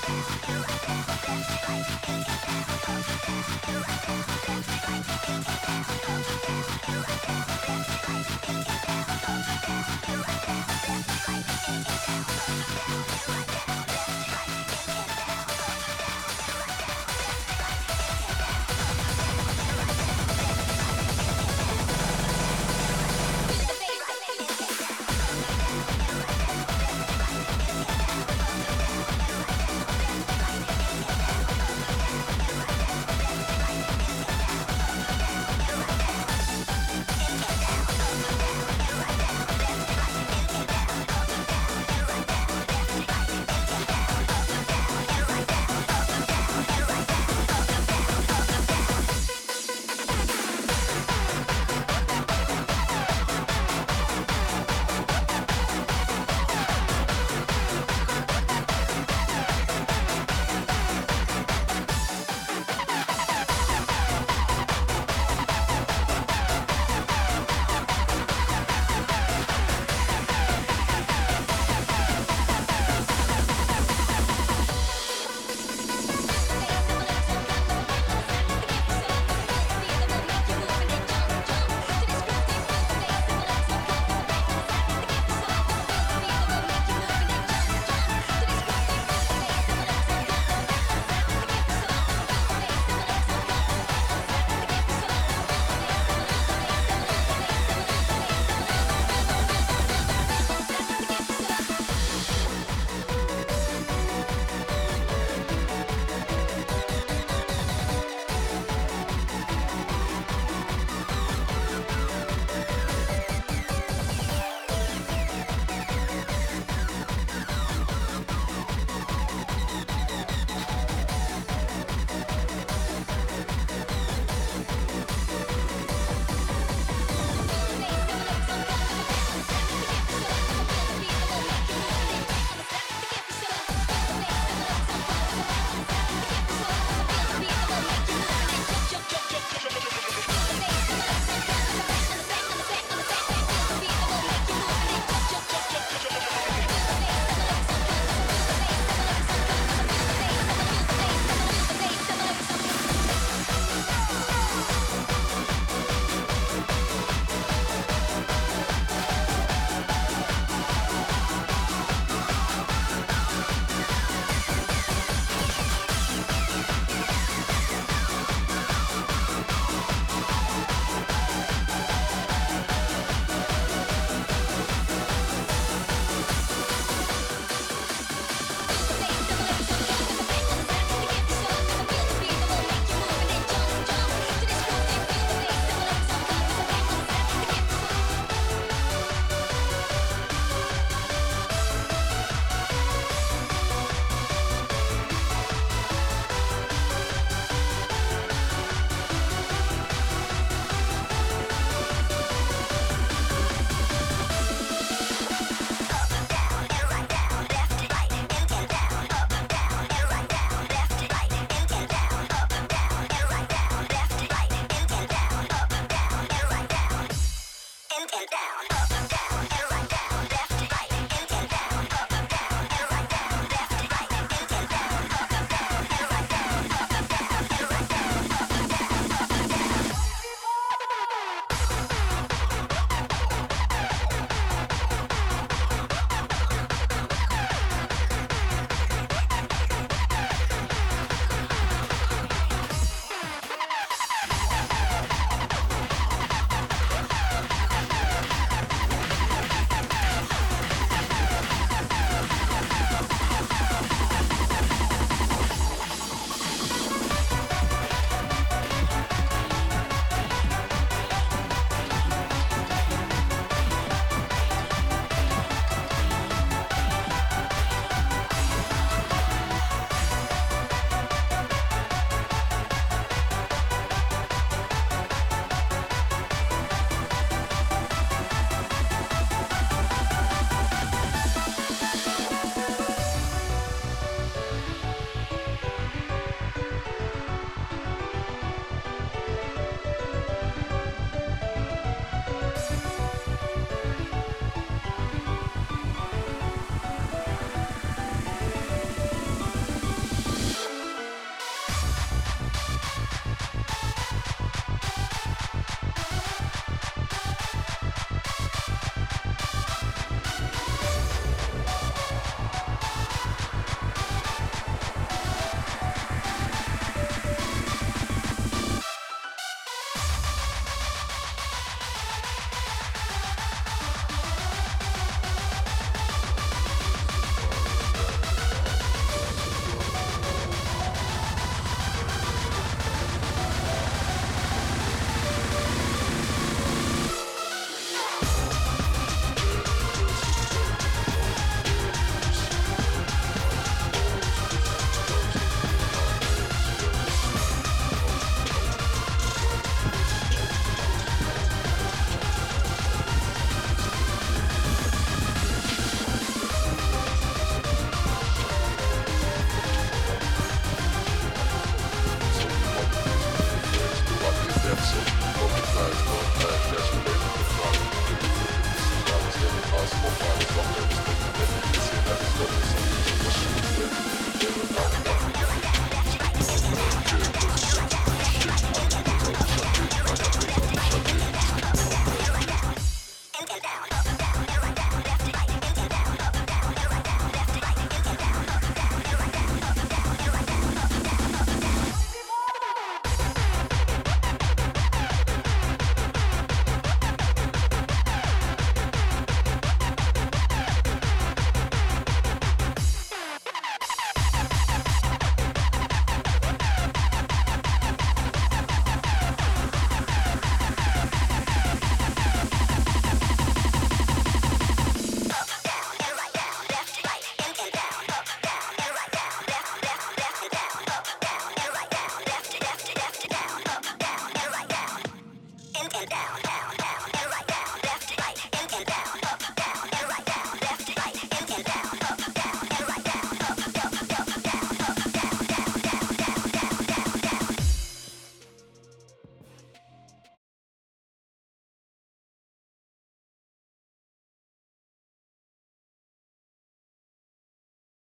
どうしたらいいの?